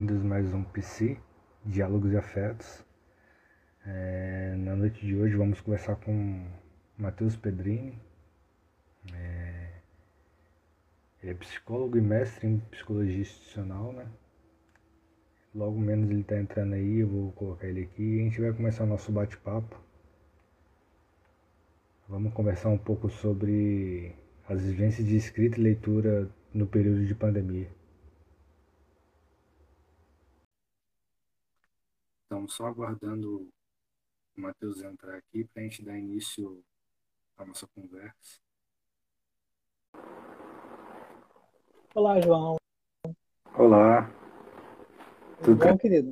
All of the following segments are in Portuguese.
Bem-vindos mais um PC, Diálogos e Afetos. É, na noite de hoje vamos conversar com Matheus Pedrini. É, ele é psicólogo e mestre em psicologia institucional, né? Logo menos ele está entrando aí, eu vou colocar ele aqui e a gente vai começar o nosso bate-papo. Vamos conversar um pouco sobre as vivências de escrita e leitura no período de pandemia. Então, só aguardando o Matheus entrar aqui para a gente dar início à nossa conversa. Olá, João. Olá. Tudo, Tudo bom, querido?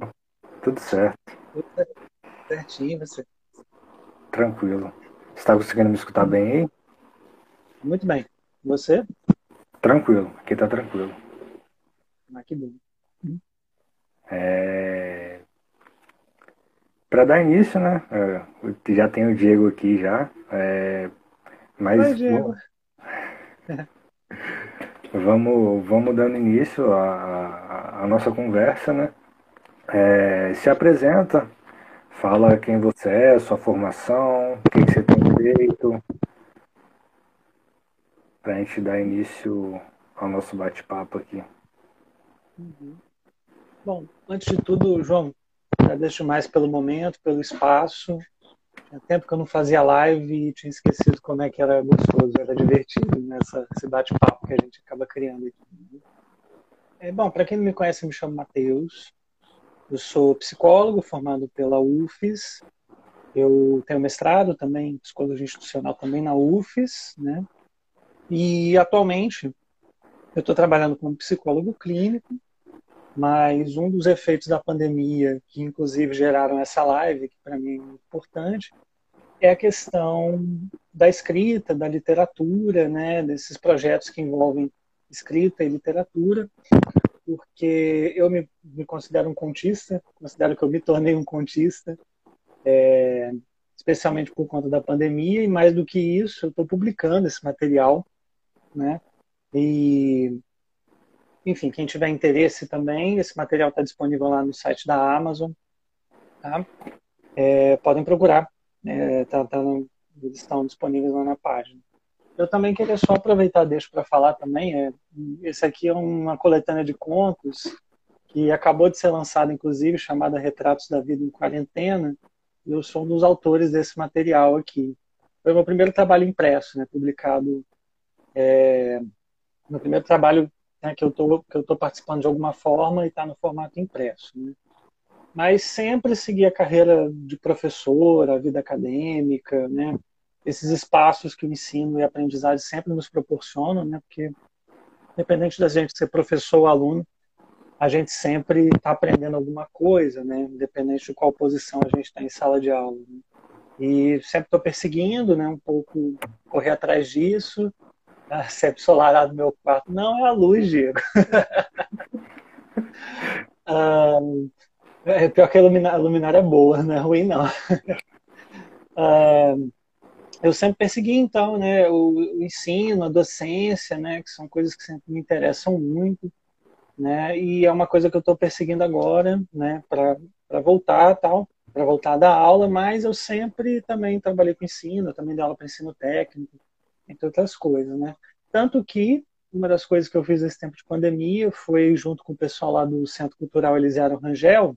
Tudo certo. Tudo certinho, você? Tranquilo. Você está conseguindo me escutar bem aí? Muito bem. Você? Tranquilo. Aqui está tranquilo. Ah, que bom. É... Para dar início, né? É, já tem o Diego aqui já. É... Mas Oi, Diego. vamos, vamos dando início à, à nossa conversa, né? É, se apresenta, fala quem você é, sua formação, o que, você tem feito, para a gente dar início ao nosso bate-papo aqui. Uhum. Bom, antes de tudo, João, agradeço mais pelo momento, pelo espaço. Tinha tempo que eu não fazia live e tinha esquecido como é que era gostoso, era divertido nessa esse bate-papo que a gente acaba criando aqui. É, bom, para quem não me conhece, eu me chamo Matheus. Eu sou psicólogo formado pela UFES. Eu tenho mestrado também em psicologia institucional também na UFES, né? E atualmente eu estou trabalhando como psicólogo clínico, mas um dos efeitos da pandemia, que inclusive geraram essa live, que para mim é importante, é a questão da escrita, da literatura, né? Desses projetos que envolvem escrita e literatura porque eu me, me, considero um contista, considero que eu me tornei um contista, é, especialmente por conta da pandemia, e mais do que isso, eu estou publicando esse material, né? E, enfim, quem tiver interesse também, esse material está disponível lá no site da Amazon, tá? É, podem procurar, é, tá, tá estão disponíveis lá na página. Eu também queria só aproveitar, deixo para falar também, é, esse aqui é uma coletânea de contos que acabou de ser lançada, inclusive, chamada Retratos da Vida em Quarentena. Eu sou um dos autores desse material aqui. Foi meu primeiro trabalho impresso, né, publicado, é, meu primeiro trabalho né, que eu estou participando de alguma forma e está no formato impresso. Né? Mas sempre segui a carreira de professor, a vida acadêmica, né? Esses espaços que o ensino e a aprendizagem sempre nos proporcionam, né? Porque independente da gente ser professor ou aluno, a gente sempre está aprendendo alguma coisa, né? Independente de qual posição a gente está em sala de aula. Né? E sempre estou perseguindo, né? Um pouco correr atrás disso. Ah, sempre solarado no meu quarto. Não é a luz, Diego. ah, é pior que a luminária, é boa, não é ruim não. ah, eu sempre persegui então, né, o, o, ensino, a docência, né, que são coisas que sempre me interessam muito, né, e é uma coisa que eu estou perseguindo agora, né, para voltar tal, para voltar da aula, mas eu sempre também trabalhei com ensino, também dei aula para ensino técnico, entre outras coisas, né. Tanto que uma das coisas que eu fiz nesse tempo de pandemia foi junto com o pessoal lá do Centro Cultural Elisiário Rangel,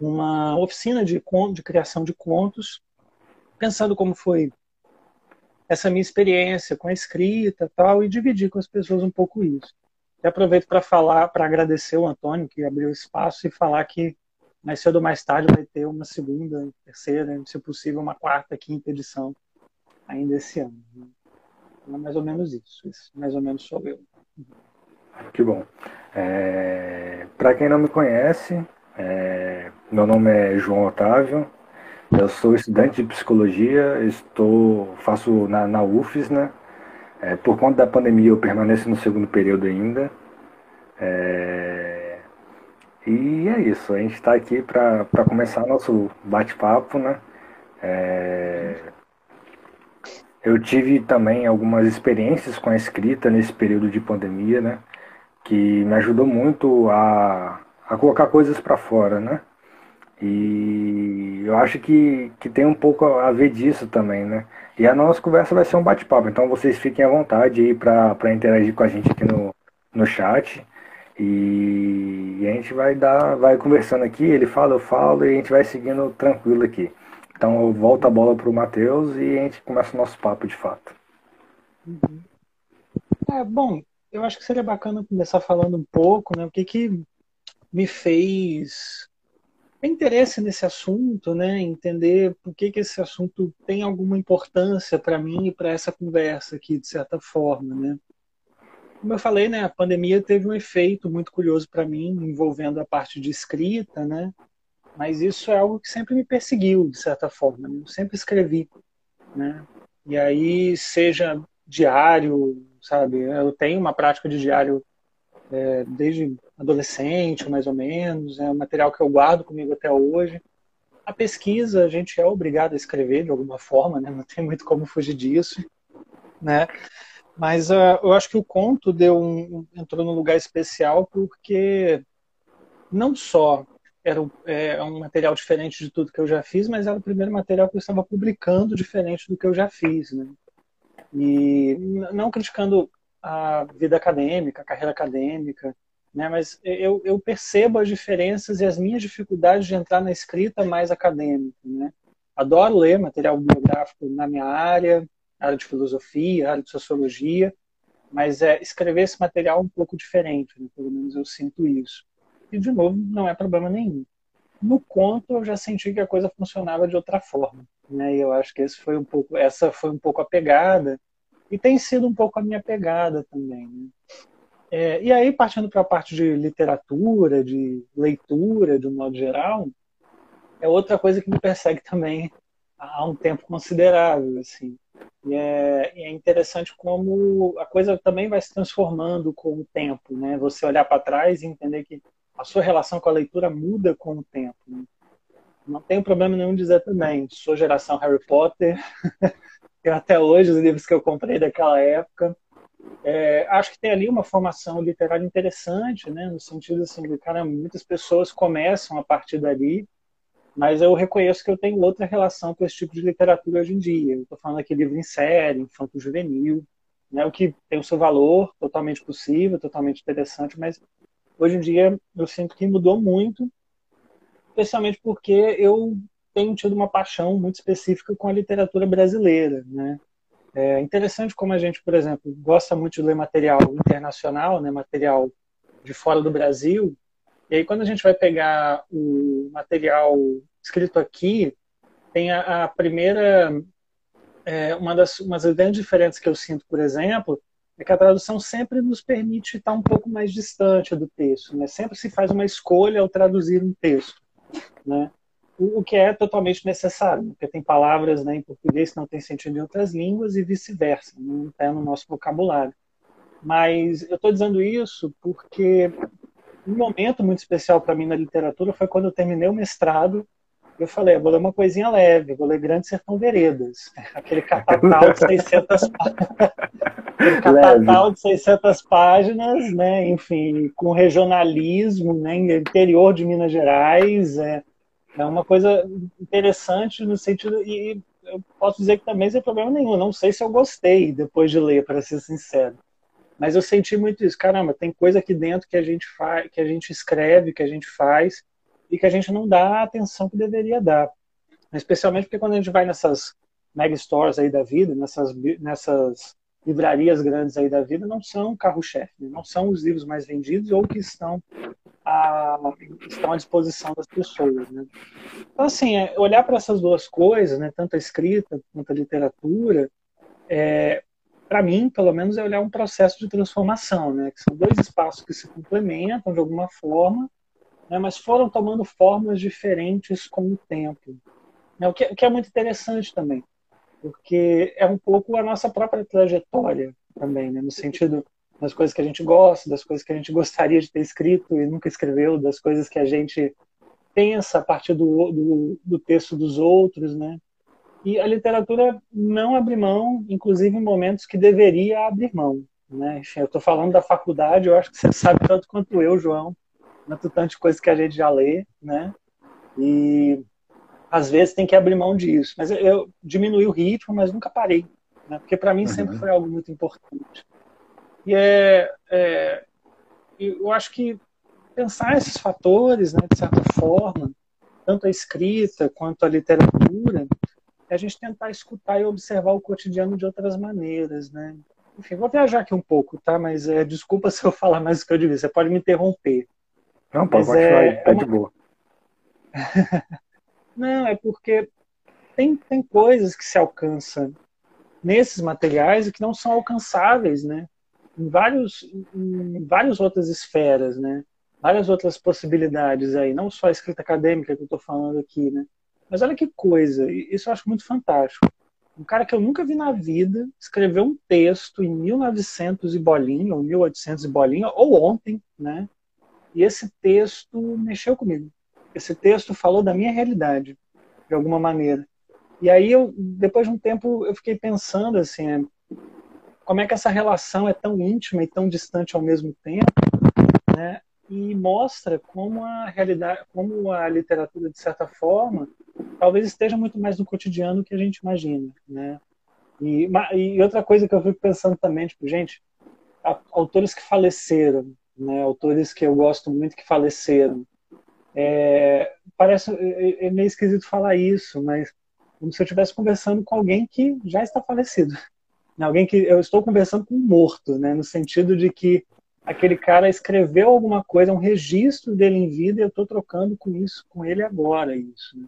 uma oficina de, de criação de contos, pensando como foi essa minha experiência com a escrita tal, e dividir com as pessoas um pouco isso. E aproveito para falar, para agradecer o Antônio, que abriu espaço, e falar que mais cedo ou mais tarde vai ter uma segunda, terceira, se possível, uma quarta, quinta edição ainda esse ano. Então, é mais ou menos isso. Esse, mais ou menos sou eu. Que bom. É, para quem não me conhece, é, meu nome é João Otávio, eu sou estudante de psicologia, estou faço na, na UFES, né? É, por conta da pandemia eu permaneço no segundo período ainda. É, e é isso, a gente está aqui para começar nosso bate-papo, né? É, eu tive também algumas experiências com a escrita nesse período de pandemia, né? Que me ajudou muito a, a colocar coisas para fora, né? E eu acho que, que tem um pouco a ver disso também, né? E a nossa conversa vai ser um bate-papo, então vocês fiquem à vontade aí para interagir com a gente aqui no, no chat. E, a gente vai dar, vai conversando aqui, ele fala, eu falo, e a gente vai seguindo tranquilo aqui. Então eu volto a bola para o Matheus e a gente começa o nosso papo de fato. Uhum. É, bom, eu acho que seria bacana começar falando um pouco, né? O que, que me fez interesse nesse assunto, né? Entender por que, que esse assunto tem alguma importância para mim e para essa conversa aqui, de certa forma, né? Como eu falei, né? A pandemia teve um efeito muito curioso para mim, envolvendo a parte de escrita, né? Mas isso é algo que sempre me perseguiu, de certa forma. Né? Eu sempre escrevi, né? E aí, seja diário, sabe? Eu tenho uma prática de diário é, desde adolescente, mais ou menos. É um material que eu guardo comigo até hoje. A pesquisa, a gente é obrigado a escrever de alguma forma, né? Não tem muito como fugir disso, né? Mas uh, eu acho que o conto deu um, entrou num lugar especial porque não só era um, é, um material diferente de tudo que eu já fiz, mas era o primeiro material que eu estava publicando diferente do que eu já fiz, né? E não criticando a vida acadêmica, a carreira acadêmica, né? Mas eu, eu percebo as diferenças e as minhas dificuldades de entrar na escrita mais acadêmica, né? Adoro ler material biográfico na minha área, área de filosofia, área de sociologia, mas é escrever esse material um pouco diferente, né? pelo menos eu sinto isso e de novo não é problema nenhum. No conto eu já senti que a coisa funcionava de outra forma, né? E eu acho que esse foi um pouco, essa foi um pouco a pegada e tem sido um pouco a minha pegada também. Né? É, e aí partindo para a parte de literatura, de leitura, de um modo geral, é outra coisa que me persegue também há um tempo considerável, assim. E é, e é, interessante como a coisa também vai se transformando com o tempo, né? Você olhar para trás e entender que a sua relação com a leitura muda com o tempo. Né? Não tenho problema nenhum dizer também. Sou geração Harry Potter. eu até hoje os livros que eu comprei daquela época. É, acho que tem ali uma formação literária interessante, né? No sentido assim, de cara, muitas pessoas começam a partir dali, mas eu reconheço que eu tenho outra relação com esse tipo de literatura hoje em dia. Estou falando aqui livro em série, infanto-juvenil, né? O que tem o seu valor, totalmente possível, totalmente interessante, mas hoje em dia eu sinto que mudou muito, especialmente porque eu tenho tido uma paixão muito específica com a literatura brasileira, né? É interessante como a gente, por exemplo, gosta muito de ler material internacional, né, material de fora do Brasil, e aí quando a gente vai pegar o material escrito aqui, tem a, a primeira, é, uma das umas grandes diferenças que eu sinto, por exemplo, é que a tradução sempre nos permite estar um pouco mais distante do texto, né? Sempre se faz uma escolha ao traduzir um texto, né? O, que é totalmente necessário, porque tem palavras né, em português que não têm sentido em outras línguas e vice-versa, não está no nosso vocabulário. Mas eu estou dizendo isso porque um momento muito especial para mim na literatura foi quando eu terminei o mestrado eu falei, vou ler uma coisinha leve, vou ler Grande Sertão Veredas. Aquele catatal de 600 aquele catatal de 600 páginas, né? Enfim, com regionalismo, né? Interior de Minas Gerais. É, é uma coisa interessante no sentido... E eu posso dizer que também sem problema nenhum. Não sei se eu gostei depois de ler, para ser sincero. Mas eu senti muito isso. Caramba, tem coisa aqui dentro que a gente faz, que a gente escreve, que a gente faz, e que a gente não dá a atenção que deveria dar. Especialmente porque quando a gente vai nessas mega stores aí da vida, nessas, nessas livrarias grandes aí da vida, não são carro-chefe, não são os livros mais vendidos ou que estão à, estão à disposição das pessoas. Né? Então, assim, é, olhar para essas duas coisas, né, tanto a escrita quanto a literatura, é, para mim, pelo menos, é olhar um processo de transformação, né, que são dois espaços que se complementam de alguma forma né, mas foram tomando formas diferentes com o tempo. Né, o, que, o que é muito interessante também, porque é um pouco a nossa própria trajetória também, né, no sentido das coisas que a gente gosta, das coisas que a gente gostaria de ter escrito e nunca escreveu, das coisas que a gente pensa a partir do, do, do texto dos outros, né? E a literatura não abre mão, inclusive em momentos que deveria abrir mão. Né? Eu estou falando da faculdade, eu acho que você sabe tanto quanto eu, João, tanto tanto de coisas que a gente já lê, né? E às vezes tem que abrir mão disso. Mas eu diminui o ritmo, mas nunca parei, né? Porque para mim uhum. sempre foi algo muito importante. E é, é, eu acho que pensar esses fatores, né, de certa forma, tanto a escrita quanto a literatura, é a gente tentar escutar e observar o cotidiano de outras maneiras, né? Enfim, vou viajar aqui um pouco, tá? Mas é, desculpa se eu falar mais do que eu devia. Você pode me interromper. Não, pode continuar, é, tá é uma... de boa. Não, é porque tem, tem coisas que se alcançam nesses materiais e que não são alcançáveis, né? Em vários, em várias outras esferas, né? Várias outras possibilidades aí, não só a escrita acadêmica que eu estou falando aqui, né? Mas olha que coisa, isso eu acho muito fantástico. Um cara que eu nunca vi na vida escreveu um texto em 1900 e bolinha, ou 1800 e bolinha, ou ontem, né? E esse texto mexeu comigo. Esse texto falou da minha realidade, de alguma maneira. E aí, eu, depois de um tempo, eu fiquei pensando assim, é, como é que essa relação é tão íntima e tão distante ao mesmo tempo, né? E mostra como a realidade, como a literatura, de certa forma, talvez esteja muito mais no cotidiano que a gente imagina, né? E, e outra coisa que eu fico pensando também, tipo, gente, autores que faleceram, né, autores que eu gosto muito que faleceram. É, parece é, é meio esquisito falar isso, mas como se eu estivesse conversando com alguém que já está falecido. Alguém que eu estou conversando com um morto, né, no sentido de que aquele cara escreveu alguma coisa, um registro dele em vida, e eu estou trocando com isso, com ele agora, isso. Né?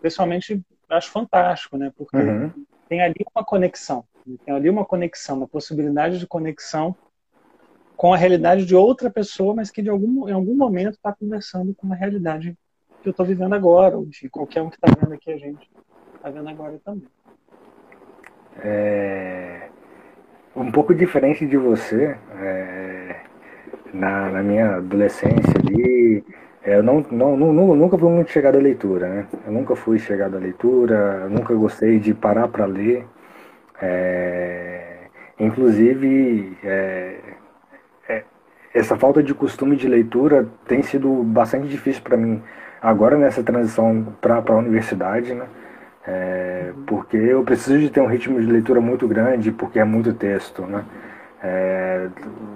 Pessoalmente, acho fantástico, né, porque uhum. tem ali uma conexão, né? tem ali uma conexão, uma possibilidade de conexão com a realidade de outra pessoa, mas que de algum, em algum momento está conversando com a realidade que eu estou vivendo agora, ou de qualquer um que está vendo aqui a gente está vendo agora também. É... Um pouco diferente de você, é... na, na, minha adolescência ali, é, eu não, não, não, nunca fui muito chegado à leitura, né? Eu nunca fui chegado à leitura, nunca gostei de parar para ler. É... Inclusive, é, essa falta de costume de leitura tem sido bastante difícil para mim agora nessa transição para a universidade, né? É, porque eu preciso de ter um ritmo de leitura muito grande, porque é muito texto, né? É,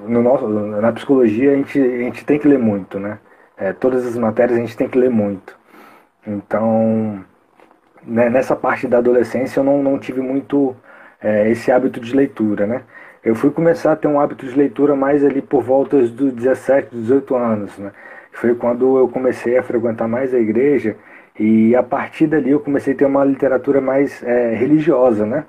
no nosso, na psicologia a gente, a gente tem que ler muito, né? É, todas as matérias a gente tem que ler muito. Então, né, nessa parte da adolescência eu não, não tive muito é, esse hábito de leitura, né? Eu fui começar a ter um hábito de leitura mais ali por volta dos 17, 18 anos, né? Foi quando eu comecei a frequentar mais a igreja e a partir dali eu comecei a ter uma literatura mais é, religiosa, né?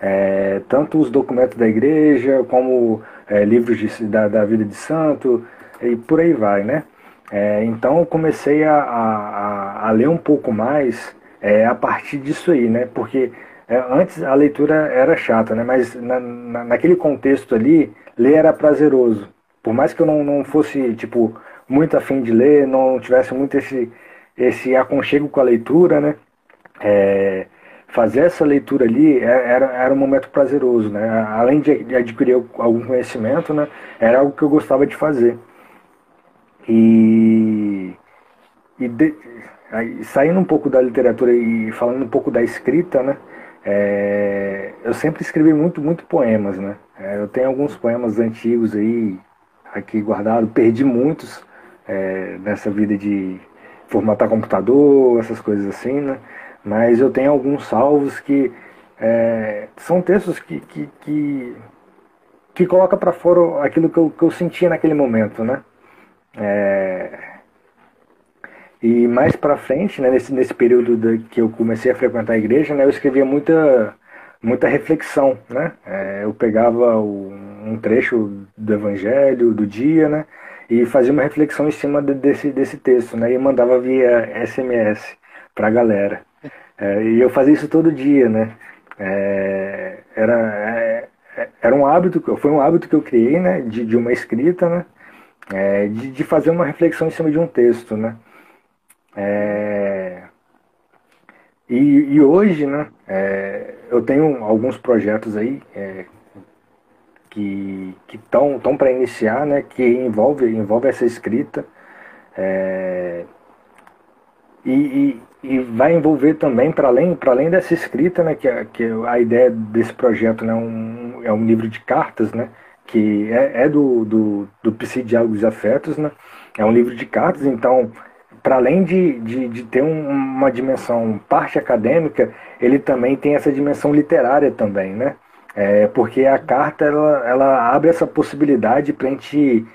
É, tanto os documentos da igreja, como é, livros de, da, da, vida de santo e por aí vai, né? É, então eu comecei a, a, a, ler um pouco mais é, a partir disso aí, né? Porque é, antes a leitura era chata, né? Mas na, na, naquele contexto ali, ler era prazeroso. Por mais que eu não, não fosse, tipo, muito afim de ler, não tivesse muito esse, esse aconchego com a leitura, né? É, fazer essa leitura ali é, era, era um momento prazeroso, né? Além de adquirir algum conhecimento, né? Era algo que eu gostava de fazer. E, e de, aí, saindo um pouco da literatura e falando um pouco da escrita, né? É, eu sempre escrevi muito, muito poemas, né? É, eu tenho alguns poemas antigos aí aqui guardado, perdi muitos é, nessa vida de formatar computador, essas coisas assim, né? Mas eu tenho alguns salvos que é, são textos que que, que, que coloca para fora aquilo que eu, que eu sentia naquele momento, né? É, e mais para frente, né, nesse, nesse período de, que eu comecei a frequentar a igreja, né, eu escrevia muita, muita reflexão. Né? É, eu pegava o, um trecho do evangelho, do dia, né, e fazia uma reflexão em cima de, desse, desse texto, né, e mandava via SMS para a galera. É, e eu fazia isso todo dia. Né? É, era, é, era um hábito, foi um hábito que eu criei né, de, de uma escrita, né, é, de, de fazer uma reflexão em cima de um texto. Né? É... e, e hoje, né, é, eu tenho alguns projetos aí é, que estão tão para iniciar, né, que envolve, envolve essa escrita. É, e, e, e, vai envolver também, para além, além dessa escrita, né, que, a, que a ideia desse projeto né, um, é um livro de cartas, né, que é, é do, do, do Psidiálogos Afetos, né, é um livro de cartas, então, para além de, de, de ter um, uma dimensão parte acadêmica, ele também tem essa dimensão literária também, né, é, porque a carta ela, ela abre essa possibilidade para a gente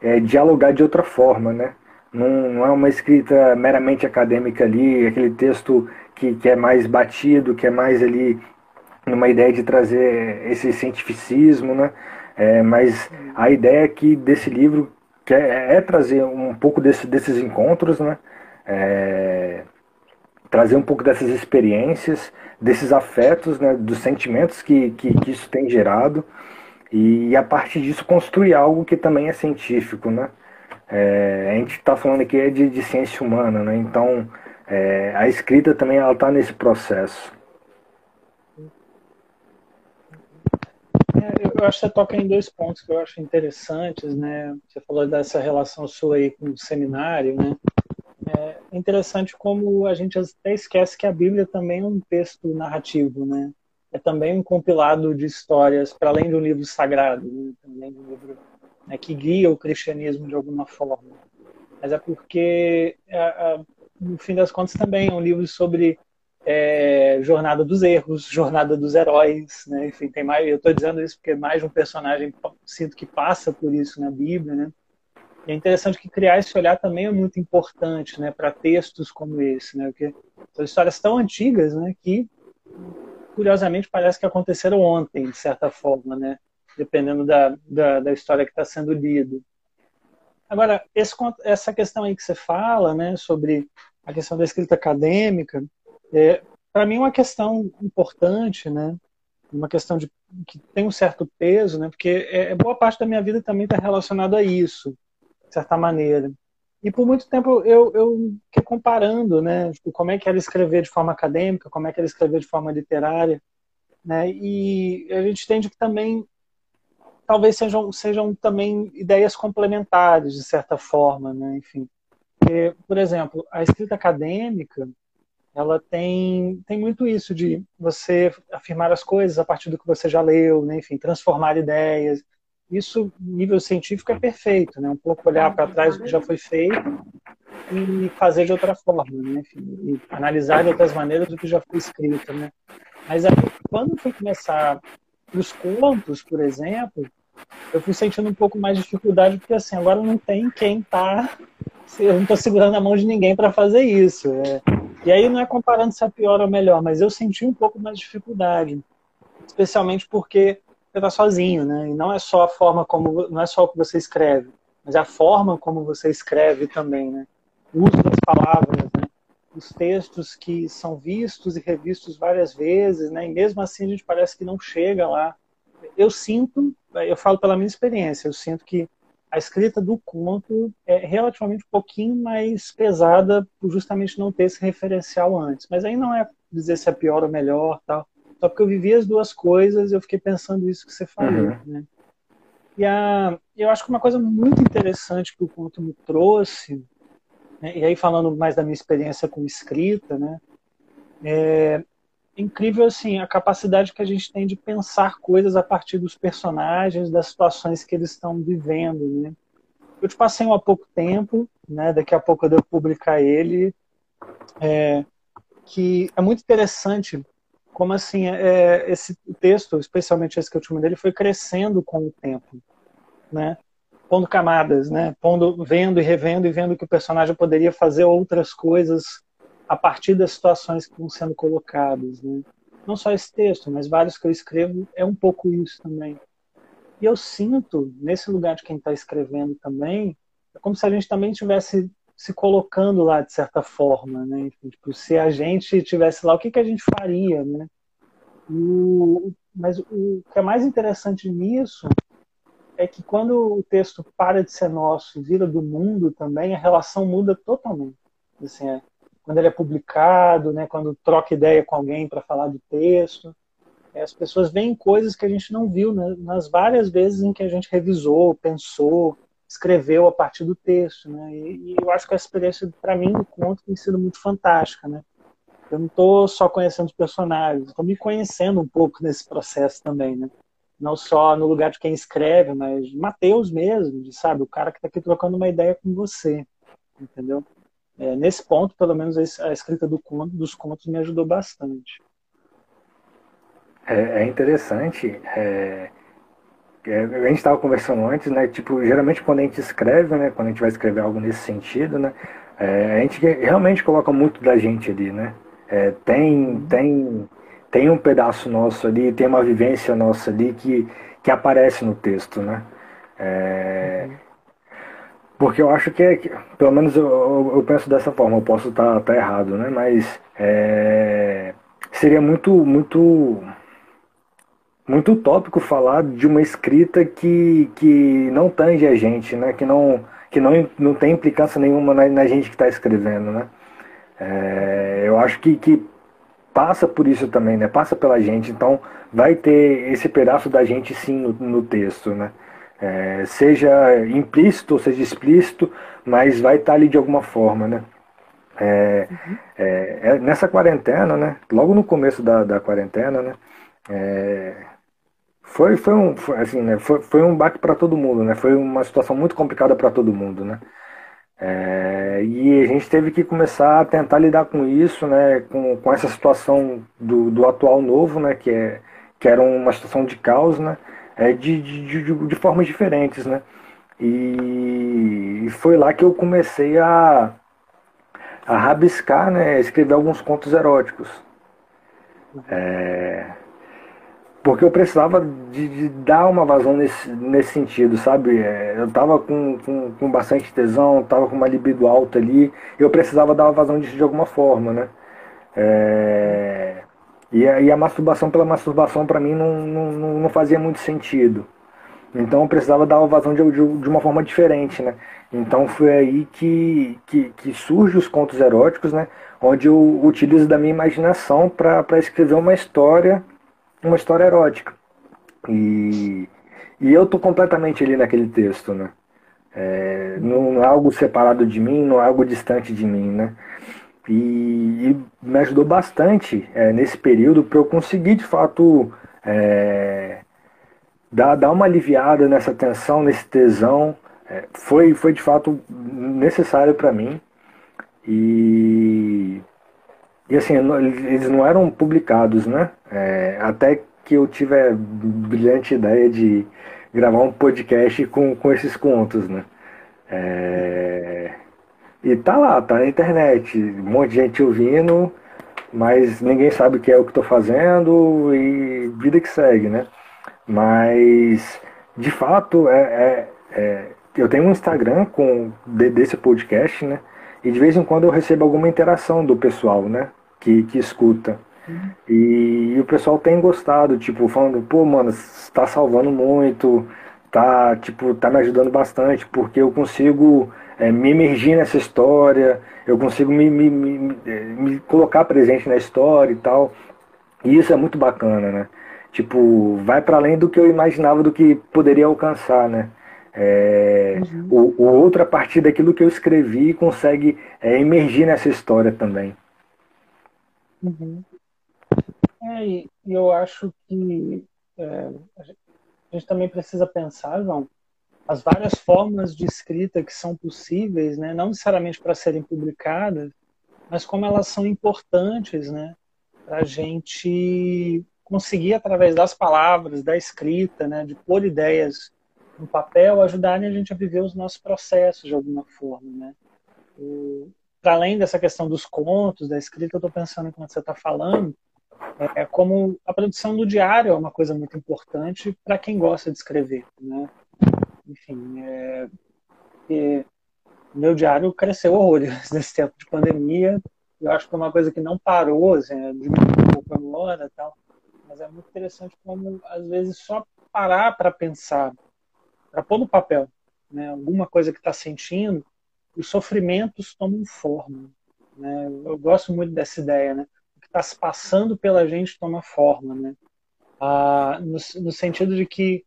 é, dialogar de outra forma, né? Não, não, é uma escrita meramente acadêmica ali, aquele texto que, que é mais batido, que é mais ali numa ideia de trazer esse cientificismo, né? É, mas a ideia aqui desse livro que é, é trazer um pouco desse, desses encontros, né? É, trazer um pouco dessas experiências, desses afetos, né, dos sentimentos que, que, que isso tem gerado, e a partir disso construir algo que também é científico, né? É, a gente está falando aqui é de, de, ciência humana, né? Então é, a escrita também ela está nesse processo. Eu acho que você toca em dois pontos que eu acho interessantes, né? Você falou dessa relação sua aí com o seminário, né? É interessante como a gente até esquece que a Bíblia também é um texto narrativo, né? É também um compilado de histórias, para além do livro sagrado, né? também do livro né, que guia o cristianismo de alguma forma. Mas é porque, no fim das contas, também é um livro sobre é, jornada dos erros, jornada dos heróis, né? Enfim, tem mais. Eu estou dizendo isso porque mais um personagem sinto que passa por isso na Bíblia, né? E é interessante que criar esse olhar também é muito importante, né, para textos como esse, né? Porque são histórias tão antigas, né, que curiosamente parece que aconteceram ontem, de certa forma, né? Dependendo da, da, da história que está sendo lida. Agora, esse, essa questão aí que você fala, né, sobre a questão da escrita acadêmica, é, para mim é uma questão importante, né? Uma questão de que tem um certo peso, né? Porque é, boa parte da minha vida também está relacionada a isso, de certa maneira. E por muito tempo eu, eu fiquei comparando, né? Tipo, como é que era escrever de forma acadêmica, como é que era escrever de forma literária, né? E a gente entende que também talvez sejam, sejam também ideias complementares, de certa forma, né? Enfim. Por exemplo, a escrita acadêmica, ela tem, tem muito isso de você afirmar as coisas a partir do que você já leu, né? enfim, transformar ideias, isso, nível científico, é perfeito, né? Um pouco olhar para trás do que já foi feito e fazer de outra forma, né? Enfim, analisar de outras maneiras do que já foi escrito, né? Mas aí, quando foi começar os contos, por exemplo, eu fui sentindo um pouco mais de dificuldade, porque assim, agora não tem quem tá. Eu não estou segurando a mão de ninguém para fazer isso. É. E aí não é comparando se é pior ou melhor, mas eu senti um pouco mais de dificuldade. Especialmente porque você está sozinho, né? E não é só a forma como, não é só o que você escreve, mas é a forma como você escreve também, né? O uso das palavras, né? Os textos que são vistos e revistos várias vezes, né? E mesmo assim a gente parece que não chega lá. Eu sinto, eu falo pela minha experiência, eu sinto que a escrita do conto é relativamente um pouquinho mais pesada por justamente não ter esse referencial antes. Mas aí não é dizer se é pior ou melhor, tal. Só porque eu vivi as duas coisas, eu fiquei pensando isso que você falou, uhum. né? E a, eu acho que uma coisa muito interessante que o conto me trouxe, né, e aí falando mais da minha experiência com escrita, né, é incrível assim a capacidade que a gente tem de pensar coisas a partir dos personagens, das situações que eles estão vivendo, né? Eu te passei um há pouco tempo, né? Daqui a pouco eu devo publicar ele, é, que é muito interessante como assim é, esse texto, especialmente esse que eu te mandei, ele foi crescendo com o tempo, né? Pondo camadas, né? Pondo, vendo e revendo e vendo que o personagem poderia fazer outras coisas a partir das situações que estão sendo colocadas, né? Não só esse texto, mas vários que eu escrevo é um pouco isso também. E eu sinto nesse lugar de quem está escrevendo também, é como se a gente também tivesse se colocando lá de certa forma, né? Tipo, se a gente tivesse lá, o que, que a gente faria, né? O, mas o que é mais interessante nisso é que quando o texto para de ser nosso e vira do mundo também, a relação muda totalmente. Assim, é, quando ele é publicado, né, quando troca ideia com alguém para falar do texto. É, as pessoas veem coisas que a gente não viu né, nas várias vezes em que a gente revisou, pensou, escreveu a partir do texto. Né? E, e eu acho que a experiência, para mim, do conto tem sido muito fantástica. Né? Eu não estou só conhecendo os personagens, estou me conhecendo um pouco nesse processo também. Né? Não só no lugar de quem escreve, mas Mateus mesmo, de, sabe? O cara que está aqui trocando uma ideia com você. Entendeu? É, nesse ponto, pelo menos, a escrita do conto, dos contos me ajudou bastante. É, é interessante. É, é, a gente estava conversando antes, né? Tipo, geralmente quando a gente escreve, né? Quando a gente vai escrever algo nesse sentido, né? É, a gente realmente coloca muito da gente ali, né? É, tem, uhum. tem, tem um pedaço nosso ali, tem uma vivência nossa ali que, que aparece no texto, né? É, uhum. Porque eu acho que, é, que pelo menos eu, eu, eu, penso dessa forma, eu posso estar tá, tá errado, né? Mas é, seria muito, muito muito utópico falar de uma escrita que, que não tange a gente, né? que, não, que não, não tem implicância nenhuma na, na gente que está escrevendo. Né? É, eu acho que, que passa por isso também, né? passa pela gente, então vai ter esse pedaço da gente sim no, no texto. Né? É, seja implícito ou seja explícito, mas vai estar tá ali de alguma forma. Né? É, uhum. é, é nessa quarentena, né? logo no começo da, da quarentena, né? É, foi, foi um, foi, assim, né? Foi, foi um baque para todo mundo, né? Foi uma situação muito complicada para todo mundo, né? É, e a gente teve que começar a tentar lidar com isso, né? Com, com essa situação do, do atual novo, né? Que, é, que era uma situação de caos, né? É, de, de, de, de formas diferentes, né? E, foi lá que eu comecei a, a rabiscar, né? Escrever alguns contos eróticos. É, porque eu precisava de, de, dar uma vazão nesse, nesse sentido, sabe? É, eu tava com, com, com, bastante tesão, tava com uma libido alta ali, eu precisava dar uma vazão disso de alguma forma, né? É, e, a, e a masturbação pela masturbação para mim não, não, não fazia muito sentido. Então eu precisava dar uma vazão de, de, de uma forma diferente, né? Então foi aí que, que, que surge os contos eróticos, né? Onde eu utilizo da minha imaginação para escrever uma história uma história erótica. E, e eu tô completamente ali naquele texto, né? É, não é algo separado de mim, não é algo distante de mim, né? E, me ajudou bastante é, nesse período para eu conseguir de fato é, dar, dar uma aliviada nessa tensão, nesse tesão. É, foi, foi de fato necessário para mim. E e assim, eles não eram publicados, né? É, até que eu tive a brilhante ideia de gravar um podcast com, com esses contos, né? É, e tá lá, tá na internet, um monte de gente ouvindo, mas ninguém sabe o que é o que estou fazendo e vida que segue, né? Mas, de fato, é, é, é eu tenho um Instagram com desse podcast, né? E de vez em quando eu recebo alguma interação do pessoal, né? que, que escuta. Uhum. E, e, o pessoal tem gostado, tipo, falando, pô, mano, está salvando muito, tá, tipo, tá me ajudando bastante, porque eu consigo é, me emergir nessa história, eu consigo me, me, me, me, colocar presente na história e tal. E isso é muito bacana, né? Tipo, vai para além do que eu imaginava do que poderia alcançar, né? É, uhum. o, o outro, a partir daquilo que eu escrevi, consegue é, emergir nessa história também. Uhum. É, e eu acho que é, a gente também precisa pensar, João, as várias formas de escrita que são possíveis, né, não necessariamente para serem publicadas, mas como elas são importantes né, para a gente conseguir, através das palavras, da escrita, né, de pôr ideias no papel, ajudarem a gente a viver os nossos processos de alguma forma. Né? Para além dessa questão dos contos, da escrita, eu estou pensando enquanto você está falando, é, como a produção do diário é uma coisa muito importante para quem gosta de escrever, né? Enfim, é, meu diário cresceu horrores nesse tempo de pandemia. Eu acho que é uma coisa que não parou, assim, é, diminuiu um pouco agora, tal. Mas é muito interessante como às vezes só parar para pensar, para pôr no papel, né? Alguma coisa que está sentindo os sofrimentos tomam forma. Né? Eu gosto muito dessa ideia, né? O que está se passando pela gente toma forma, né? Ah, no, no sentido de que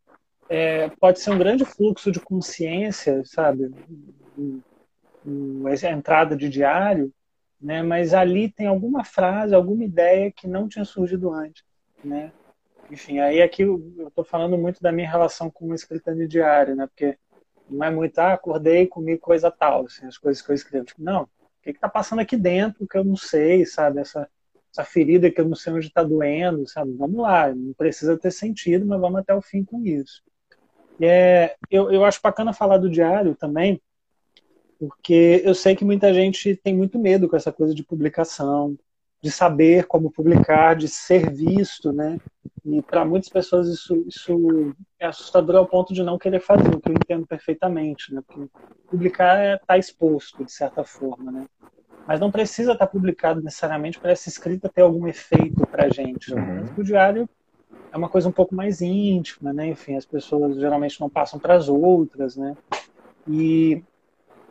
é, pode ser um grande fluxo de consciência, sabe? A entrada de diário, né? Mas ali tem alguma frase, alguma ideia que não tinha surgido antes, né? Enfim, aí aqui eu estou falando muito da minha relação com a escrita de diário, né? Porque não é muito, ah, acordei, comi coisa tal, assim, as coisas que eu escrevo. Tipo, não, o que está passando aqui dentro que eu não sei, sabe? Essa, essa ferida que eu não sei onde está doendo, sabe? Vamos lá, não precisa ter sentido, mas vamos até o fim com isso. É, eu, eu acho bacana falar do diário também, porque eu sei que muita gente tem muito medo com essa coisa de publicação, de saber como publicar, de ser visto, né? E para muitas pessoas isso, isso é assustador ao ponto de não querer fazer, o que eu entendo perfeitamente, né? Porque publicar é estar tá exposto, de certa forma, né? Mas não precisa estar tá publicado necessariamente para essa escrita ter algum efeito para a gente. Né? Uhum. O diário é uma coisa um pouco mais íntima, né? Enfim, as pessoas geralmente não passam para as outras, né? E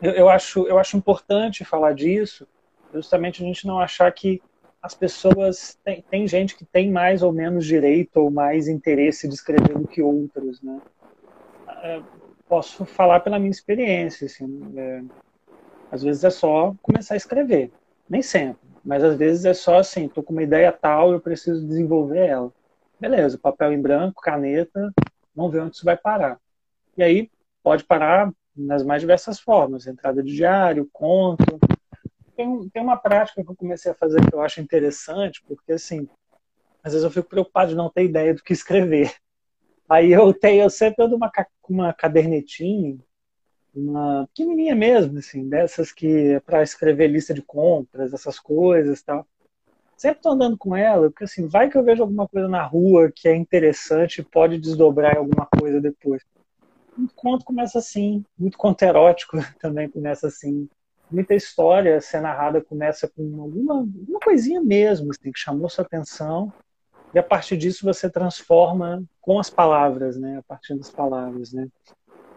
eu, eu, acho, eu acho importante falar disso, justamente a gente não achar que as pessoas tem, tem gente que tem mais ou menos direito ou mais interesse de escrever do que outros, né? É, posso falar pela minha experiência, assim, é, às vezes é só começar a escrever, nem sempre, mas às vezes é só assim, tô com uma ideia tal, eu preciso desenvolver ela. Beleza, papel em branco, caneta, vamos ver onde isso vai parar. E aí pode parar nas mais diversas formas, entrada de diário, conto, tem, tem uma prática que eu comecei a fazer que eu acho interessante, porque assim, às vezes eu fico preocupado de não ter ideia do que escrever. Aí eu tenho, eu sempre ando uma, uma cadernetinha, uma pequenininha mesmo, assim, dessas que é para escrever lista de compras, essas coisas tal. Sempre tô andando com ela, porque assim, vai que eu vejo alguma coisa na rua que é interessante e pode desdobrar alguma coisa depois. Muito conto começa assim, muito conto erótico também começa assim muita história ser narrada começa com alguma, alguma coisinha mesmo, assim, que chamou sua atenção, e a partir disso você transforma com as palavras, né? A partir das palavras, né?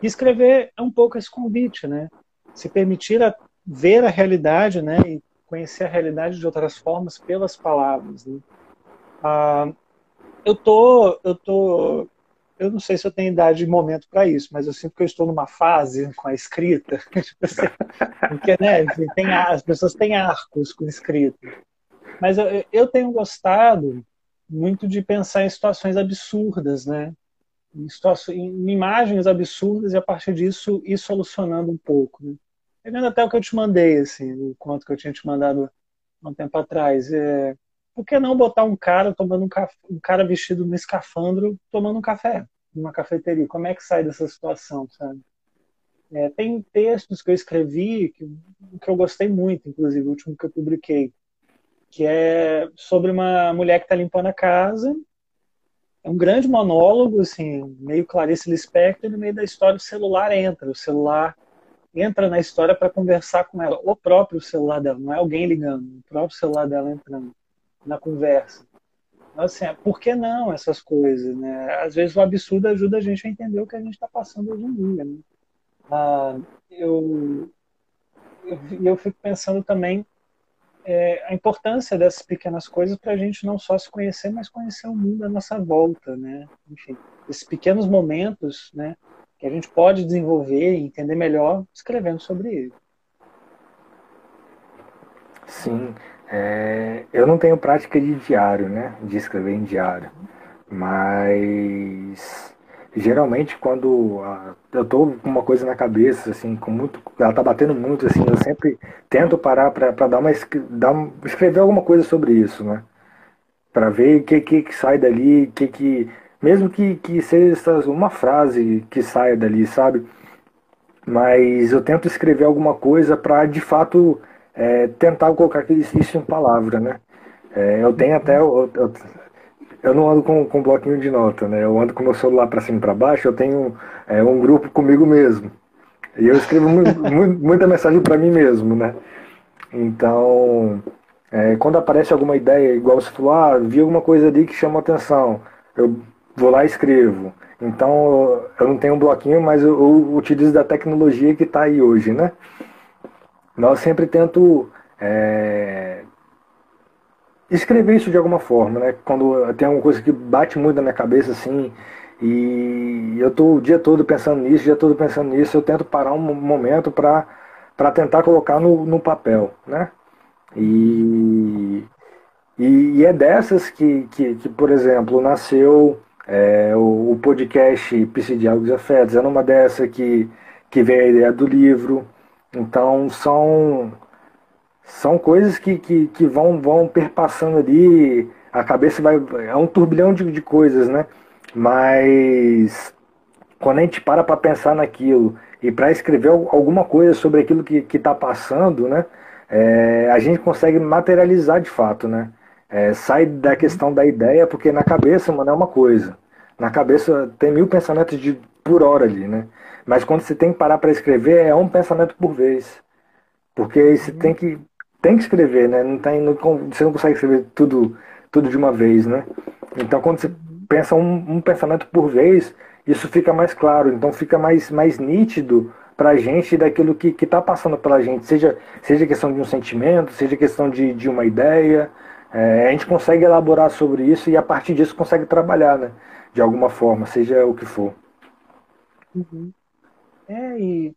E escrever é um pouco esse convite, né? Se permitir a ver a realidade, né? E conhecer a realidade de outras formas pelas palavras. Né? Ah, eu tô, eu tô eu não sei se eu tenho idade e momento para isso, mas eu sinto que eu estou numa fase com a escrita, tipo assim, porque né, tem, as pessoas têm arcos com escrita. Mas eu, eu tenho gostado muito de pensar em situações absurdas, né? Em, situações, em imagens absurdas e a partir disso ir solucionando um pouco. Né? Pegando até o que eu te mandei, assim, o conto que eu tinha te mandado há um tempo atrás. É, por que não botar um cara tomando um café, um cara vestido no escafandro tomando um café numa cafeteria? Como é que sai dessa situação, sabe? É, tem textos que eu escrevi que, que eu gostei muito, inclusive o último que eu publiquei, que é sobre uma mulher que está limpando a casa. É um grande monólogo, assim, meio Clarice Lispector, e no meio da história o celular entra, o celular entra na história para conversar com ela, o próprio celular dela, não é alguém ligando, o próprio celular dela entrando na conversa. Então, assim, é, por que não essas coisas, né? Às vezes o absurdo ajuda a gente a entender o que a gente está passando hoje em dia, né? Ah, eu, eu, eu fico pensando também é, a importância dessas pequenas coisas para a gente não só se conhecer, mas conhecer o mundo à nossa volta, né? Enfim, esses pequenos momentos, né? Que a gente pode desenvolver e entender melhor escrevendo sobre ele. Sim, é, eu não tenho prática de diário, né? De escrever em diário. Mas geralmente quando a, eu tô com uma coisa na cabeça, assim, com muito. Ela tá batendo muito, assim, eu sempre tento parar para dar uma, dar escrever alguma coisa sobre isso, né? Para ver o que, que, que sai dali, que que. Mesmo que, que seja uma frase que saia dali, sabe? Mas eu tento escrever alguma coisa para de fato é, tentar colocar isso em palavra, né? É, eu tenho até. Eu, eu, eu, não ando com, com bloquinho de nota, né? Eu ando com meu celular para cima e para baixo, eu tenho é, um grupo comigo mesmo. E eu escrevo muita mensagem para mim mesmo, né? Então, é, quando aparece alguma ideia, igual você falou, ah, vi alguma coisa ali que chama atenção, eu vou lá e escrevo. Então, eu não tenho um bloquinho, mas eu, eu utilizo da tecnologia que está aí hoje, né? Mas eu sempre tento é, escrever isso de alguma forma, né? Quando tem alguma coisa que bate muito na minha cabeça, assim, e eu tô o dia todo pensando nisso, o dia todo pensando nisso, eu tento parar um momento para tentar colocar no, no papel, né? E, e, e, é dessas que, que, que por exemplo, nasceu é, o, o, podcast Psidiálogos e Afetos, é numa dessa que, que vem a ideia do livro. Então, são são coisas que, que, que vão, vão perpassando ali, a cabeça vai. É um turbilhão de, de coisas, né? Mas quando a gente para para pensar naquilo e para escrever alguma coisa sobre aquilo que está passando, né? É, a gente consegue materializar de fato, né? É, sai da questão da ideia, porque na cabeça, mano, é uma coisa. Na cabeça tem mil pensamentos de, por hora ali, né? Mas quando você tem que parar para escrever, é um pensamento por vez. Porque você tem que tem que escrever, né? Não tem, não, você não consegue escrever tudo, tudo de uma vez, né? Então, quando você pensa um, um pensamento por vez, isso fica mais claro, então fica mais, mais nítido para a gente daquilo que está passando pela gente, seja, seja questão de um sentimento, seja questão de, de uma ideia, é, a gente consegue elaborar sobre isso e a partir disso consegue trabalhar, né? De alguma forma, seja o que for. Uhum. É, e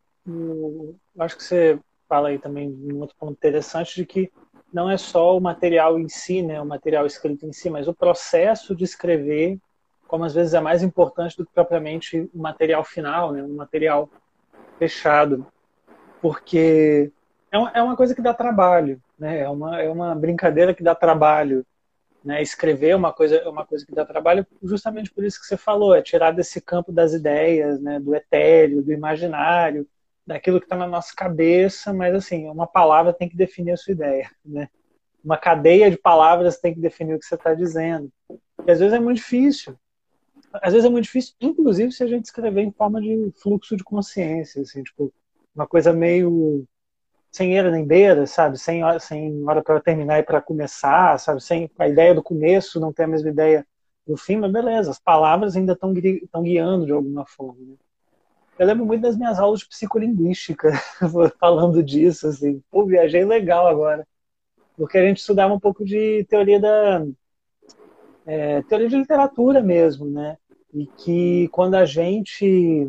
acho que você fala aí também um outro ponto interessante de que não é só o material em si, né, o material escrito em si, mas o processo de escrever, como às vezes é mais importante do que propriamente o material final, né, o material fechado, porque é uma, é uma coisa que dá trabalho, né, é uma, é uma brincadeira que dá trabalho, né, escrever é uma coisa é uma coisa que dá trabalho justamente por isso que você falou, é tirar desse campo das ideias, né, do etéreo, do imaginário, daquilo que está na nossa cabeça, mas assim, uma palavra tem que definir a sua ideia, né? Uma cadeia de palavras tem que definir o que você está dizendo. E às vezes é muito difícil. Às vezes é muito difícil, inclusive se a gente escrever em forma de fluxo de consciência, assim, tipo, uma coisa meio sem era nem beira, sabe? Sem sem hora para terminar e para começar, sabe? Sem a ideia do começo não ter a mesma ideia do fim, mas beleza, as palavras ainda estão guiando de alguma forma. Né? Eu lembro muito das minhas aulas de psicolinguística, falando disso, assim. Pô, viajei legal agora. Porque a gente estudava um pouco de teoria da... É, teoria de literatura mesmo, né? E que quando a gente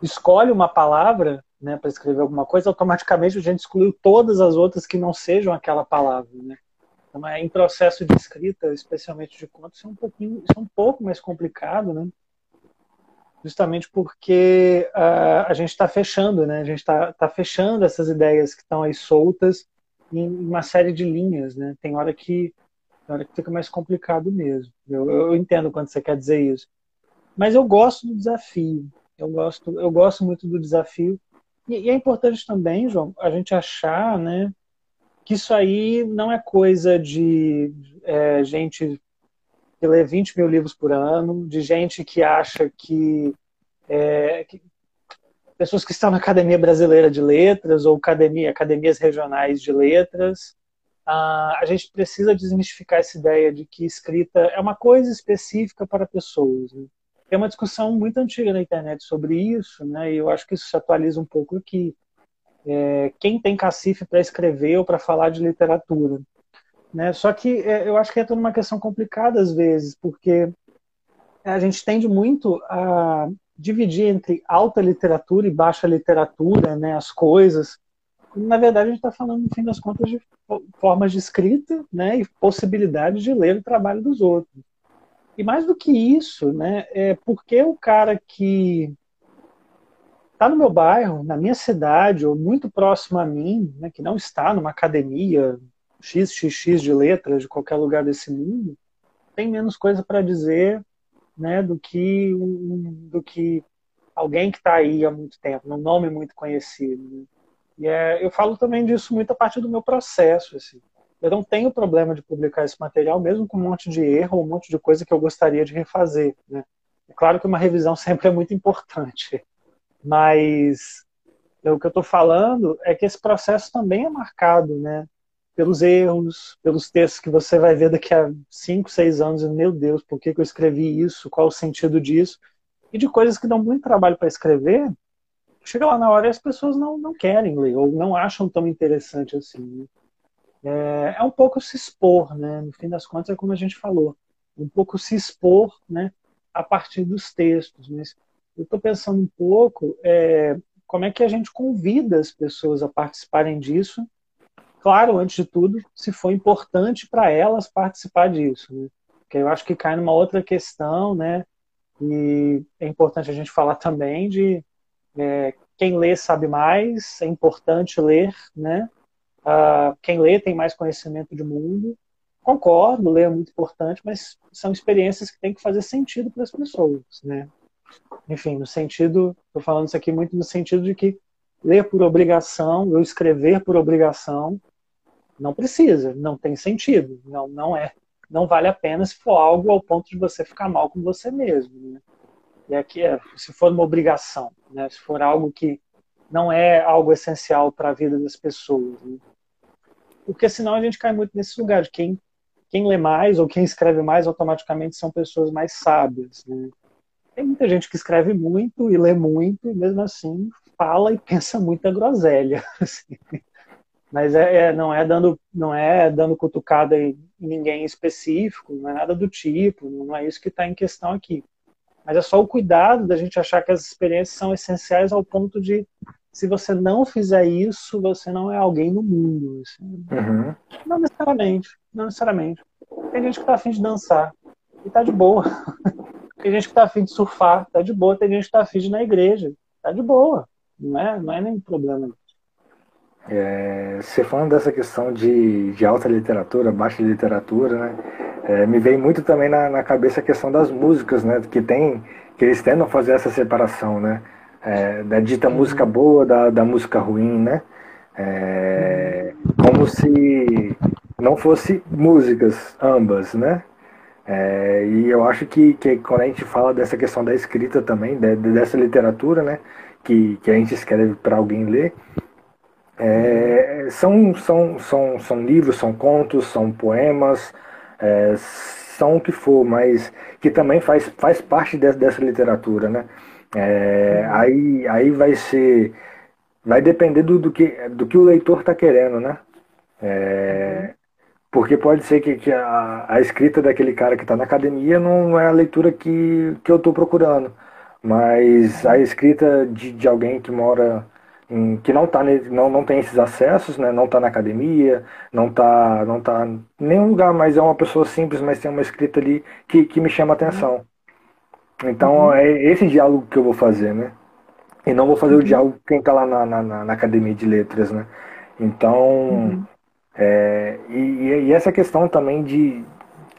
escolhe uma palavra né, para escrever alguma coisa, automaticamente a gente excluiu todas as outras que não sejam aquela palavra, né? Então, é, em processo de escrita, especialmente de contos, isso é um pouquinho, é um pouco mais complicado, né? justamente porque uh, a gente está fechando, né? A gente está tá fechando essas ideias que estão aí soltas em uma série de linhas, né? Tem hora que, hora que fica mais complicado mesmo. Eu, eu entendo quando você quer dizer isso, mas eu gosto do desafio. Eu gosto, eu gosto muito do desafio e, e é importante também, João, a gente achar, né? Que isso aí não é coisa de é, gente que lê 20 mil livros por ano, de gente que acha que, é, que pessoas que estão na Academia Brasileira de Letras ou academia, academias regionais de letras. Ah, a gente precisa desmistificar essa ideia de que escrita é uma coisa específica para pessoas. Né? Tem uma discussão muito antiga na internet sobre isso, né? e eu acho que isso se atualiza um pouco aqui. É, quem tem cacife para escrever ou para falar de literatura? Né? Só que é, eu acho que é toda uma questão complicada às vezes, porque a gente tende muito a dividir entre alta literatura e baixa literatura, né, as coisas. Na verdade, a gente está falando, no fim das contas, de formas de escrita né, e possibilidade de ler o trabalho dos outros. E mais do que isso, né, é porque o cara que está no meu bairro, na minha cidade, ou muito próximo a mim, né, que não está numa academia, XXX de letras de qualquer lugar desse mundo, tem menos coisa para dizer né, do que do que alguém que está aí há muito tempo, um nome muito conhecido. Né? E é, eu falo também disso muito a partir do meu processo. Assim. Eu não tenho problema de publicar esse material, mesmo com um monte de erro, um monte de coisa que eu gostaria de refazer. Né? É claro que uma revisão sempre é muito importante, mas o que eu estou falando é que esse processo também é marcado né, pelos erros, pelos textos que você vai ver daqui a 5, 6 anos, e, meu Deus, por que, que eu escrevi isso? Qual o sentido disso? E de coisas que dão muito trabalho para escrever, chega lá na hora e as pessoas não, não querem ler, ou não acham tão interessante assim. Né? É, é um pouco se expor, né? No fim das contas, é como a gente falou, um pouco se expor, né? A partir dos textos. Mas eu estou pensando um pouco é, como é que a gente convida as pessoas a participarem disso. Claro, antes de tudo, se for importante para elas participar disso, né? Porque eu acho que cai numa outra questão, né? E é importante a gente falar também de é, quem lê sabe mais, é importante ler, né? Uh, quem lê tem mais conhecimento de mundo. Concordo, ler é muito importante, mas são experiências que têm que fazer sentido para as pessoas, né? Enfim, no sentido, estou falando isso aqui muito no sentido de que ler por obrigação, ou escrever por obrigação, não precisa, não tem sentido, não, não é, não vale a pena se for algo ao ponto de você ficar mal com você mesmo, né? E aqui é, se for uma obrigação, né? Se for algo que não é algo essencial para a vida das pessoas, né? Porque senão a gente cai muito nesse lugar de quem quem lê mais ou quem escreve mais automaticamente são pessoas mais sábias. Né? Tem muita gente que escreve muito e lê muito e mesmo assim fala e pensa muita groselha. Assim. Mas é, é, não é dando não é dando cutucada em ninguém específico, não é nada do tipo, não é isso que está em questão aqui. Mas é só o cuidado da gente achar que as experiências são essenciais ao ponto de se você não fizer isso, você não é alguém no mundo. Assim. Uhum. Não necessariamente, não necessariamente. Tem gente que tá afim de dançar e tá de boa. Tem gente que tá afim de surfar, tá de boa. Tem gente que tá afim de ir na igreja, tá de boa. Não é, não é nem problema. É, você falando dessa questão de, de alta literatura, baixa literatura, né? É, me vem muito também na, na cabeça a questão das músicas, né? Que tem, que eles tentam fazer essa separação, né? É, da dita uhum. música boa da, da música ruim, né? É, como se não fosse músicas ambas, né? É, e eu acho que, que quando a gente fala dessa questão da escrita também, de, dessa literatura, né? Que, que a gente escreve para alguém ler, é, são, são, são, são livros, são contos, são poemas, é, são o que for, mas que também faz, faz parte dessa, dessa literatura, né? É, aí, aí vai ser. Vai depender do, do, que, do que o leitor está querendo, né? É, porque pode ser que, que a, a, escrita daquele cara que está na academia não é a leitura que, que eu estou procurando. Mas a escrita de, de alguém que mora em, que não, tá, não, não tem esses acessos, né? não está na academia, não está não tá em nenhum lugar, mas é uma pessoa simples, mas tem uma escrita ali que, que me chama atenção. Então uhum. é esse diálogo que eu vou fazer, né? E não vou fazer uhum. o diálogo quem está lá na, na, na, academia de letras, né? Então, uhum. é, e, e, essa questão também de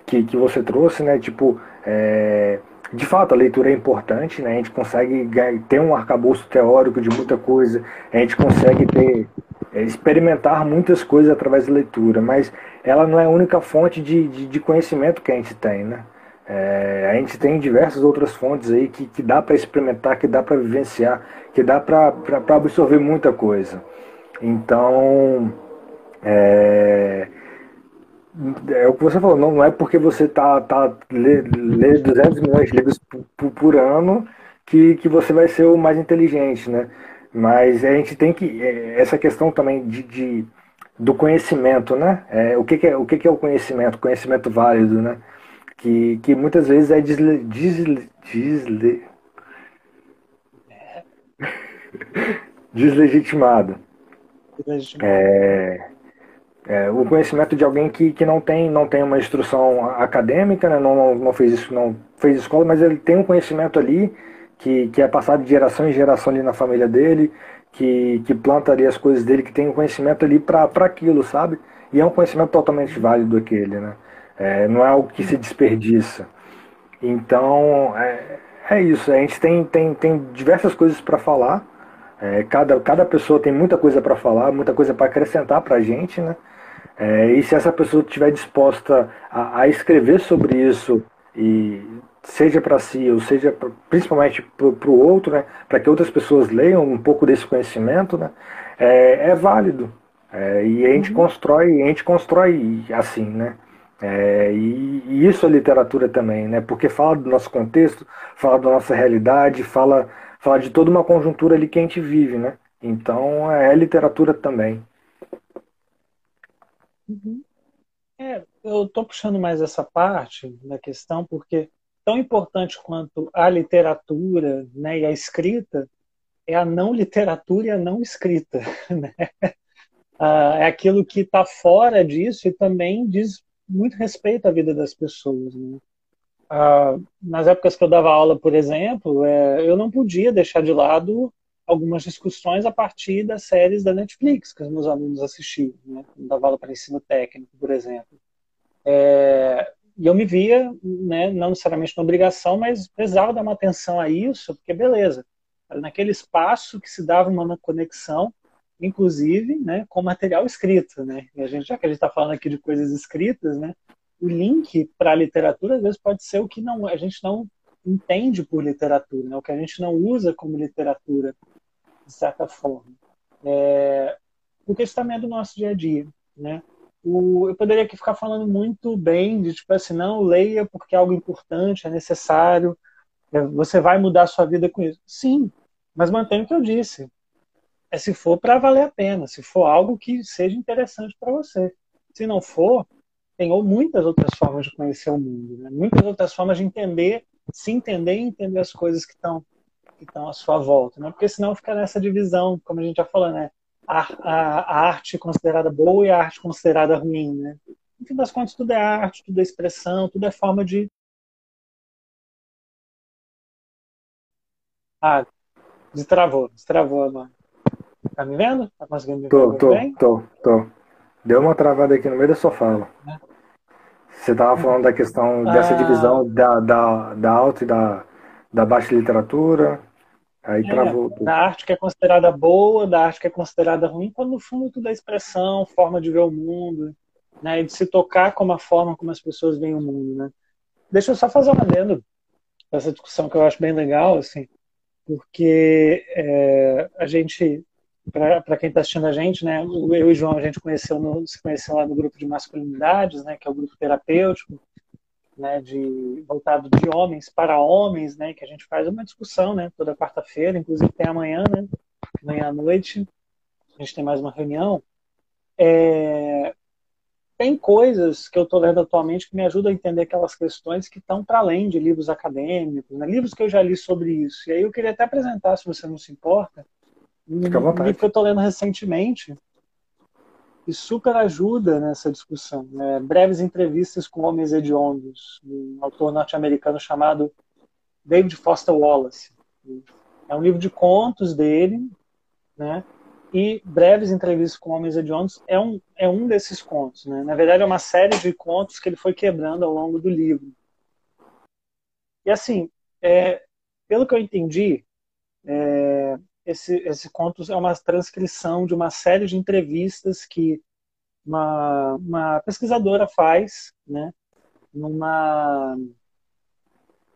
que, que você trouxe, né? Tipo, é, de fato a leitura é importante, né? A gente consegue ter um arcabouço teórico de muita coisa, a gente consegue ter é, experimentar muitas coisas através da leitura, mas ela não é a única fonte de, de, de conhecimento que a gente tem, né? É, a gente tem diversas outras fontes aí que, que dá para experimentar, que dá para vivenciar, que dá para absorver muita coisa. Então, é, é o que você falou, não, é porque você tá, tá lê, lê 200 milhões de livros por, por, ano que, que você vai ser o mais inteligente, né? Mas a gente tem que. É, essa questão também de, de do conhecimento, né? É, o que, que, é, o que, que é o conhecimento? Conhecimento válido, né? Que, que muitas vezes é desle, desle, desle, deslegitimado. É, é, o conhecimento de alguém que, que não tem não tem uma instrução acadêmica, né, não, não, não fez isso, não fez escola, mas ele tem um conhecimento ali que, que é passado de geração em geração ali na família dele, que, que planta ali as coisas dele, que tem um conhecimento ali para aquilo, sabe? E é um conhecimento totalmente válido aquele, né? É, não é algo que se desperdiça. Então, é, é isso. A gente tem, tem, tem diversas coisas para falar. É, cada, cada pessoa tem muita coisa para falar, muita coisa para acrescentar para a gente, né? É, e se essa pessoa estiver disposta a, a, escrever sobre isso, e seja para si ou seja pra, principalmente para o outro, né? Para que outras pessoas leiam um pouco desse conhecimento, né? É, é válido. É, e a gente uhum. constrói, a gente constrói assim, né? É, e, e, isso é literatura também, né? Porque fala do nosso contexto, fala da nossa realidade, fala, fala de toda uma conjuntura ali que a gente vive, né? Então é literatura também. Uhum. É, eu estou puxando mais essa parte da questão porque tão importante quanto a literatura né, e a escrita é a não literatura e a não escrita. Né? Ah, é aquilo que está fora disso e também diz muito respeito à vida das pessoas. Né? Ah, nas épocas que eu dava aula, por exemplo, é, eu não podia deixar de lado algumas discussões a partir das séries da Netflix que os meus alunos assistiam, né? dava aula para ensino técnico, por exemplo. É, e eu me via, né, não necessariamente na obrigação, mas precisava dar uma atenção a isso, porque beleza, naquele espaço que se dava uma conexão, inclusive, né, com material escrito, né? E a gente já que a gente está falando aqui de coisas escritas, né? O link para a literatura às vezes pode ser o que não a gente não entende por literatura, né? o que a gente não usa como literatura, de certa forma. É, porque isso também é do nosso dia a dia. Né? O, eu poderia aqui ficar falando muito bem de tipo assim, não, leia porque é algo importante, é necessário, é, você vai mudar a sua vida com isso. Sim, mas mantenha o que eu disse. É se for para valer a pena, se for algo que seja interessante para você. Se não for, tem ou muitas outras formas de conhecer o mundo, né? muitas outras formas de entender se entender e entender as coisas que estão que estão à sua volta, né? Porque senão fica nessa divisão, como a gente já falou, né? A, a, a arte considerada boa e a arte considerada ruim, né? No fim das contas, tudo é arte, tudo é expressão, tudo é forma de. Ah, destravou, destravou agora. Tá me vendo? Tá conseguindo me tô, ver? Tô, bem? tô, tô. Deu uma travada aqui no meio da sua fala. É. Você estava falando da questão dessa ah. divisão da, da, da alta e da, da baixa literatura. Aí é, travou. Da arte que é considerada boa, da arte que é considerada ruim, quando no fundo tudo é expressão, forma de ver o mundo, né? E de se tocar como a forma como as pessoas veem o mundo, né? Deixa eu só fazer um adendo essa discussão que eu acho bem legal, assim, porque é, a gente para quem está assistindo a gente, né, eu e o João a gente conheceu no, se conheceu lá no grupo de masculinidades, né, que é o grupo terapêutico, né, de voltado de homens para homens, né, que a gente faz uma discussão, né, toda quarta-feira, inclusive tem amanhã, né, amanhã à noite a gente tem mais uma reunião. É, tem coisas que eu estou lendo atualmente que me ajudam a entender aquelas questões que estão para além de livros acadêmicos, né, livros que eu já li sobre isso. E aí eu queria até apresentar, se você não se importa, Fica à vontade. Um livro que eu estou lendo recentemente e super ajuda nessa discussão. Né? Breves entrevistas com homens hediondos, um autor norte-americano chamado David Foster Wallace. É um livro de contos dele, né? E Breves Entrevistas com Homens Hediondos é um, é um desses contos. Né? Na verdade, é uma série de contos que ele foi quebrando ao longo do livro. E assim, é, pelo que eu entendi, é, esse, esse conto é uma transcrição de uma série de entrevistas que uma, uma pesquisadora faz, né, numa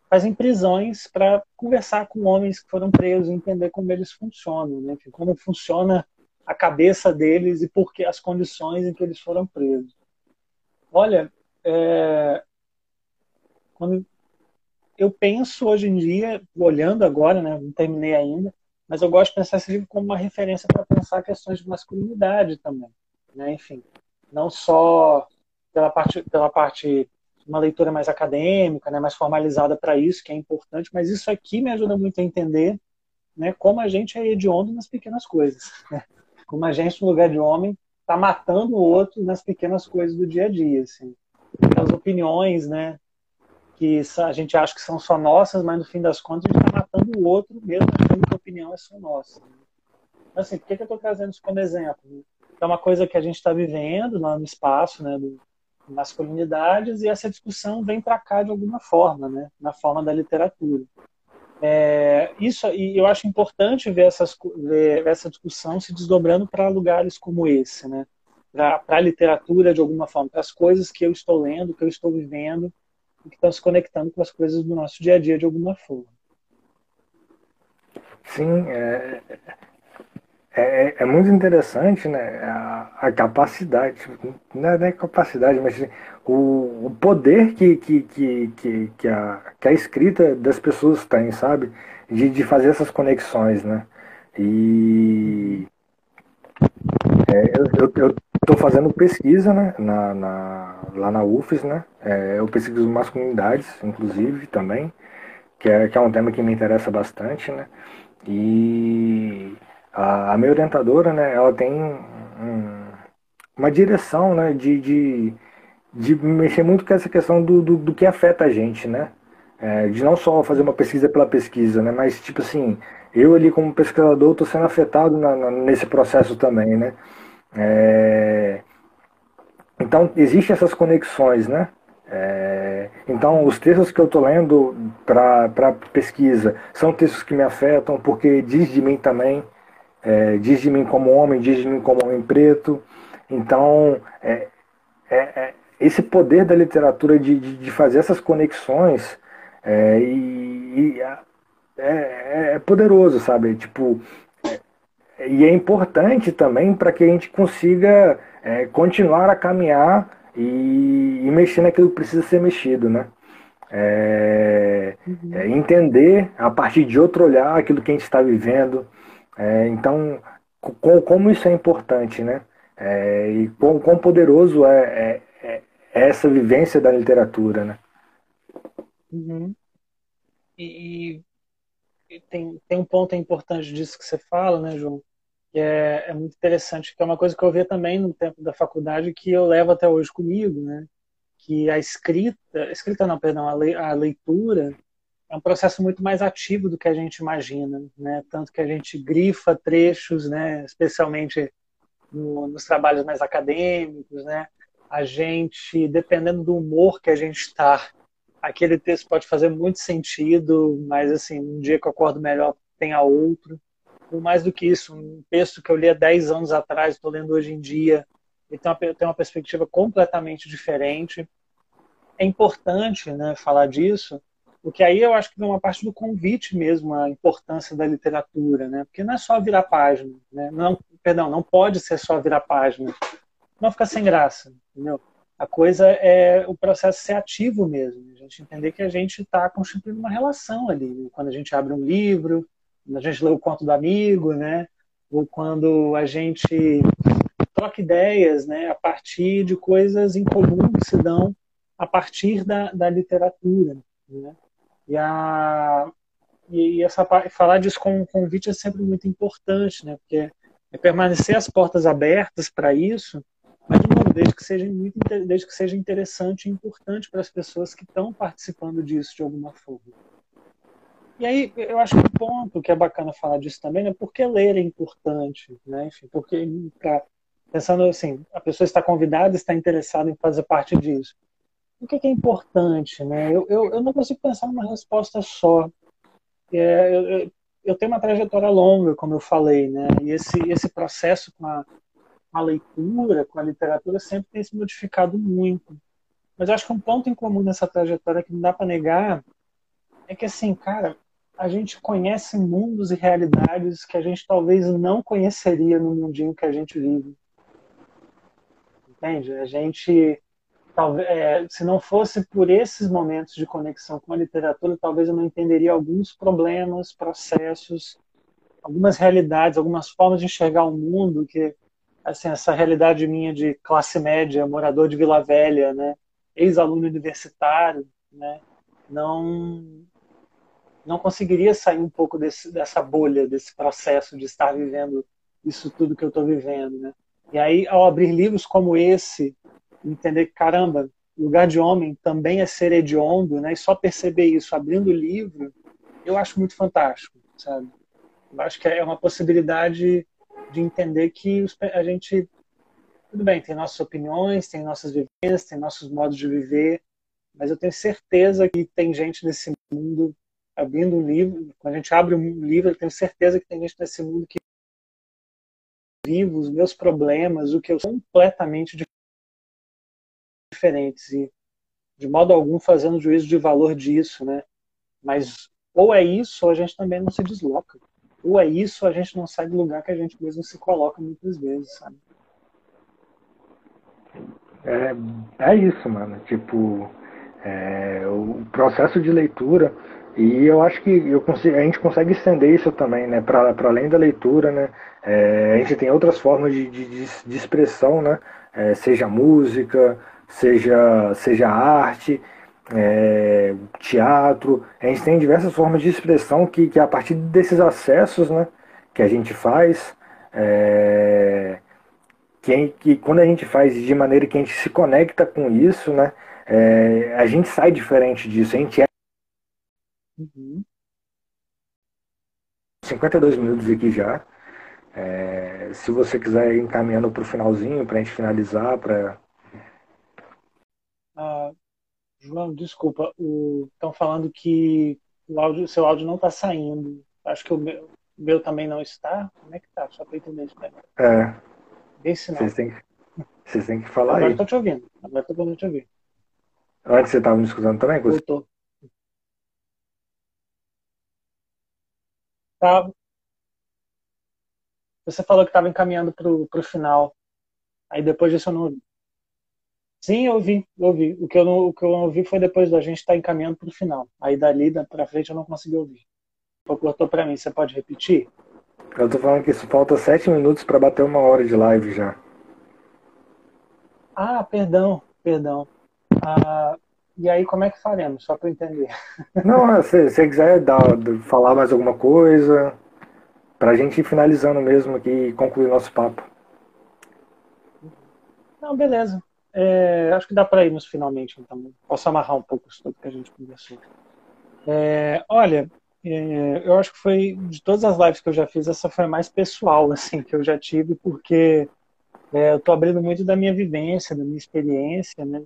faz em prisões para conversar com homens que foram presos entender como eles funcionam, né, como funciona a cabeça deles e por que as condições em que eles foram presos. Olha, é, quando eu penso hoje em dia, olhando agora, né, não terminei ainda, mas eu gosto de pensar esse livro como uma referência para pensar questões de masculinidade também, né? Enfim, não só pela parte pela parte uma leitura mais acadêmica, né, mais formalizada para isso, que é importante, mas isso aqui me ajuda muito a entender, né, como a gente é hediondo nas pequenas coisas, né? como a gente no lugar de homem está matando o outro nas pequenas coisas do dia a dia, assim. As opiniões, né, que a gente acha que são só nossas, mas no fim das contas a gente está matando o outro mesmo achando que opinião é só nossa. Assim, por que, que eu estou trazendo isso como exemplo? É uma coisa que a gente está vivendo no espaço né, do masculinidades e essa discussão vem para cá de alguma forma, né, na forma da literatura. É, isso e eu acho importante ver, essas, ver essa discussão se desdobrando para lugares como esse, né? para a literatura de alguma forma, para as coisas que eu estou lendo, que eu estou vivendo, que estão se conectando com as coisas do nosso dia a dia de alguma forma. Sim, é, é, é muito interessante né, a, a capacidade, não é, é capacidade, mas o, o poder que, que, que, que, que, a, que a escrita das pessoas tem, sabe? De, de fazer essas conexões, né? E É, eu estou fazendo pesquisa né, na, na, lá na UFES, né? É, eu pesquiso masculinidades, inclusive, também, que é, que é um tema que me interessa bastante, né? E a, a minha orientadora, né, ela tem um, uma direção né, de, de, de mexer muito com essa questão do, do, do que afeta a gente, né? É, de não só fazer uma pesquisa pela pesquisa, né? Mas, tipo assim, eu ali como pesquisador estou sendo afetado na, na, nesse processo também, né? É, então, existem essas conexões, né? É, então, os textos que eu estou lendo para pesquisa são textos que me afetam, porque diz de mim também, é, diz de mim como homem, diz de mim como homem preto. Então, é, é, é esse poder da literatura de, de, de fazer essas conexões é, e, e é, é, poderoso, sabe? Tipo, e é importante também para que a gente consiga continuar a caminhar e, e, mexer naquilo que precisa ser mexido, né? É, uhum. É, entender a partir de outro olhar aquilo que a gente está vivendo. então, com, como isso é importante, né? e quão, quão poderoso é, é essa vivência da literatura, né? Uhum. E, e, tem, tem um ponto importante disso que você fala, né, João? Que é, é muito interessante, que é uma coisa que eu vi também no tempo da faculdade que eu levo até hoje comigo, né? Que a escrita, escrita não, perdão, a, le, a leitura é um processo muito mais ativo do que a gente imagina, né? Tanto que a gente grifa trechos, né? Especialmente no, nos trabalhos mais acadêmicos, né? A gente, dependendo do humor que a gente está aquele texto pode fazer muito sentido, mas assim, um dia que eu acordo melhor tenha outro. Mais do que isso, um texto que eu li há 10 anos atrás, estou lendo hoje em dia, e tem uma, tem uma perspectiva completamente diferente. É importante né, falar disso, porque aí eu acho que vem uma parte do convite mesmo, a importância da literatura, né? Porque não é só virar página, né? Não, perdão, não pode ser só virar página. Não fica sem graça, entendeu? A coisa é o processo ser ativo mesmo, a gente entender que a gente está constituindo uma relação ali. Né? Quando a gente abre um livro, a gente lê o conto do amigo, né? Ou quando a gente troca ideias, né? A partir de coisas em comum que se dão a partir da, da literatura, né? E a e essa falar disso com um convite é sempre muito importante, né? Porque é permanecer as portas abertas para isso mas de novo, desde que seja muito, desde que seja interessante e importante para as pessoas que estão participando disso de alguma forma. E aí, eu acho que um ponto que é bacana falar disso também é porque ler é importante, né? Enfim, porque pra, pensando assim, a pessoa está convidada, está interessada em fazer parte disso. O que é importante, né? Eu, eu, eu não consigo pensar numa resposta só. É, eu, eu, tenho uma trajetória longa, como eu falei, né? E esse, esse processo com a, a leitura, com a literatura, sempre tem se modificado muito. Mas eu acho que um ponto em comum nessa trajetória que não dá para negar é que, assim, cara, a gente conhece mundos e realidades que a gente talvez não conheceria no mundinho que a gente vive. Entende? A gente, talvez, é, se não fosse por esses momentos de conexão com a literatura, talvez eu não entenderia alguns problemas, processos, algumas realidades, algumas formas de enxergar o mundo que assim, essa realidade minha de classe média, morador de Vila Velha, né, ex-aluno universitário, né, não não conseguiria sair um pouco desse, dessa bolha, desse processo de estar vivendo isso tudo que eu estou vivendo, né? E aí, ao abrir livros como esse, entender que, caramba, lugar de homem também é ser hediondo, né? E só perceber isso abrindo o livro, eu acho muito fantástico, sabe? Eu acho que é uma possibilidade de entender que a gente, tudo bem, tem nossas opiniões, tem nossas vivências, tem nossos modos de viver, mas eu tenho certeza que tem gente nesse mundo abrindo um livro, quando a gente abre um livro, eu tenho certeza que tem gente nesse mundo que vive os meus problemas, o que eu sou completamente diferentes e de modo algum fazendo juízo de valor disso, né? Mas ou é isso, ou a gente também não se desloca ou é isso, a gente não sai do lugar que a gente mesmo se coloca muitas vezes, sabe? É, é isso, mano. Tipo, é, o processo de leitura, E eu acho que eu consigo, a gente consegue estender isso também, né? Para além da leitura, né? É, a gente tem outras formas de, de, de expressão, né? É, seja música, seja, seja arte, é, teatro. A gente tem diversas formas de expressão que, que a partir desses acessos né, que a gente faz, é, que, que quando a gente faz de maneira que a gente se conecta com isso, né? É, a gente sai diferente disso, a gente é. Uhum. 52 minutos aqui já. É, se você quiser ir encaminhando para o finalzinho, para a gente finalizar, para. Ah, João, desculpa, estão falando que o áudio, seu áudio não está saindo. Acho que o meu, o meu, também não está. Como é que tá? Só para entender isso daí. É. Vocês têm, vocês têm que falar Agora aí. Agora estou te ouvindo. Agora estou podendo te ouvir. Antes você estava me escutando também? Voltou. Tava. Você falou que estava encaminhando para o final. Aí depois disso eu não ouvi. Sim, eu ouvi, eu ouvi. O que eu não, o que eu não ouvi foi depois da gente estar tá encaminhando para o final. Aí dali para frente eu não consegui ouvir. Cortou para mim. Você pode repetir? Eu tô falando que isso falta sete minutos para bater uma hora de live já. Ah, perdão, perdão. Ah, e aí, como é que faremos? Só para entender. Não, se você quiser dar, falar mais alguma coisa, para a gente ir finalizando mesmo aqui e concluir nosso papo. Não, beleza. É, acho que dá para irmos finalmente, então. Posso amarrar um pouco isso tudo que a gente conversou. É, olha, é, eu acho que foi, de todas as lives que eu já fiz, essa foi a mais pessoal, assim, que eu já tive, porque é, eu estou abrindo muito da minha vivência, da minha experiência, né?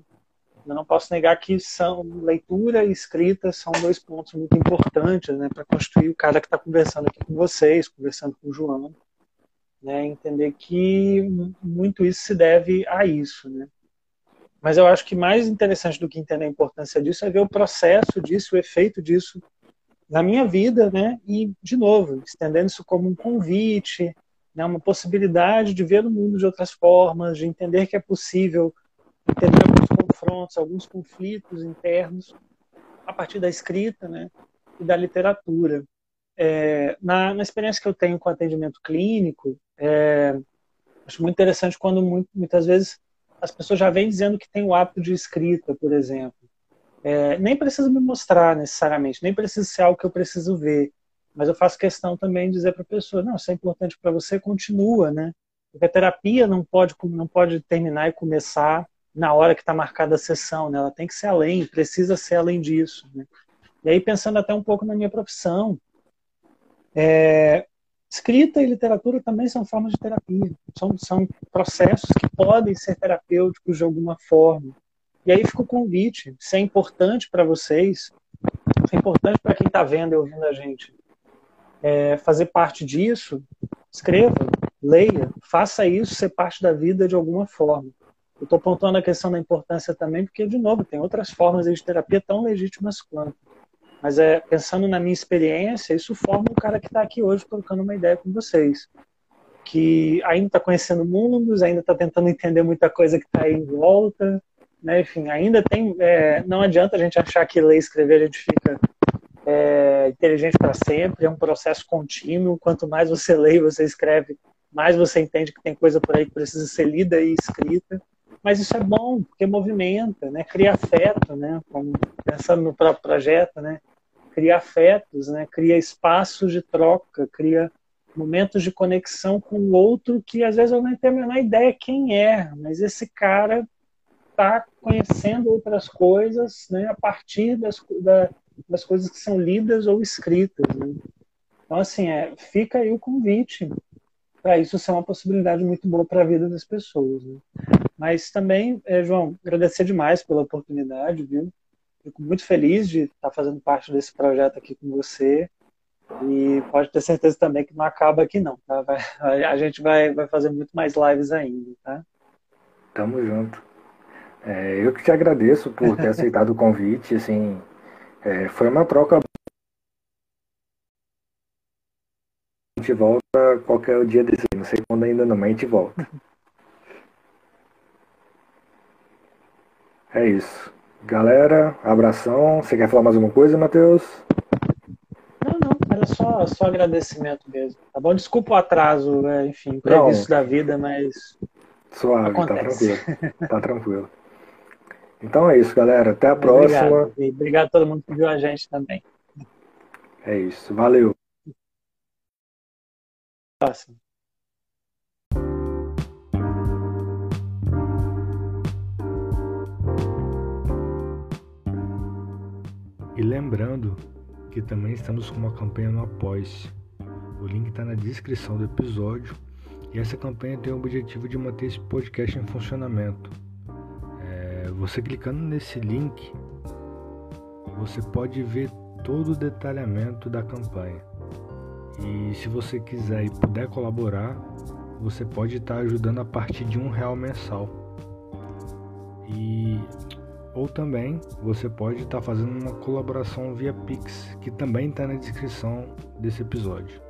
Eu não posso negar que são leitura e escrita são dois pontos muito importantes, né, para construir o cara que está conversando aqui com vocês, conversando com o João, né, entender que muito isso se deve a isso, né. Mas eu acho que mais interessante do que entender a importância disso é ver o processo disso, o efeito disso na minha vida, né, e de novo estendendo isso como um convite, né, uma possibilidade de ver o mundo de outras formas, de entender que é possível entender alguns confrontos, alguns conflitos internos a partir da escrita né, e da literatura. É, na, na, experiência que eu tenho com atendimento clínico, é, acho muito interessante quando muito, muitas vezes as pessoas já vêm dizendo que tem o hábito de escrita, por exemplo. É, nem precisa me mostrar necessariamente, nem precisa ser algo que eu preciso ver, mas eu faço questão também de dizer para a pessoa, não, isso é importante para você, continua, né? Porque a terapia não pode, não pode terminar e começar na hora que está marcada a sessão, né? Ela tem que ser além, precisa ser além disso. Né? E aí pensando até um pouco na minha profissão, é, escrita e literatura também são formas de terapia, são, são processos que podem ser terapêuticos de alguma forma. E aí fica o convite, se é importante para vocês, se é importante para quem está vendo e ouvindo a gente, é, fazer parte disso, escreva, leia, faça isso ser parte da vida de alguma forma. Eu estou pontuando a questão da importância também, porque, de novo, tem outras formas de terapia tão legítimas quanto. Mas é pensando na minha experiência, isso forma o cara que está aqui hoje trocando uma ideia com vocês. Que ainda está conhecendo mundos, ainda está tentando entender muita coisa que está aí em volta. Né? Enfim, ainda tem. É, não adianta a gente achar que ler e escrever a gente fica é, inteligente para sempre, é um processo contínuo. Quanto mais você lê e você escreve, mais você entende que tem coisa por aí que precisa ser lida e escrita. Mas isso é bom, porque movimenta, né? cria afeto, né? Como, pensando no próprio projeto, né? cria afetos, né? cria espaços de troca, cria momentos de conexão com o outro que às vezes eu não tenho a menor ideia quem é, mas esse cara está conhecendo outras coisas né, a partir das, da, das coisas que são lidas ou escritas. Né? Então, assim, é, fica aí o convite para isso ser uma possibilidade muito boa para a vida das pessoas. Né? Mas também, é, João, agradecer demais pela oportunidade, viu? Fico muito feliz de estar fazendo parte desse projeto aqui com você. E pode ter certeza também que não acaba aqui não, tá? Vai, a gente vai, vai fazer muito mais lives ainda, tá? Tamo junto. É, eu que te agradeço por ter aceitado o convite, assim, é, foi uma troca. A gente volta qualquer dia desse, não sei quando ainda não, mas a gente volta. É isso. Galera, abração. Você quer falar mais alguma coisa, Matheus? era só, só agradecimento mesmo. Tá bom? Desculpa o atraso, né? enfim, previsto da vida, mas. Suave, tá acontece. tá tranquilo. Tá tranquilo. Então é isso, galera. Até a próxima. Obrigado. Obrigado a todo mundo que viu a gente também. É isso. Valeu. E lembrando que também estamos com uma campanha no Apoia-se. O link está na descrição do episódio. E essa campanha tem o objetivo de manter esse podcast em funcionamento. É, você clicando nesse link, você pode ver todo o detalhamento da campanha. E se você quiser e puder colaborar, você pode estar ajudando a partir de um real mensal. E ou também você pode estar fazendo uma colaboração via Pix, que também está na descrição desse episódio.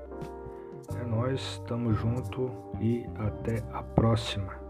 É nós, estamos junto e até a próxima.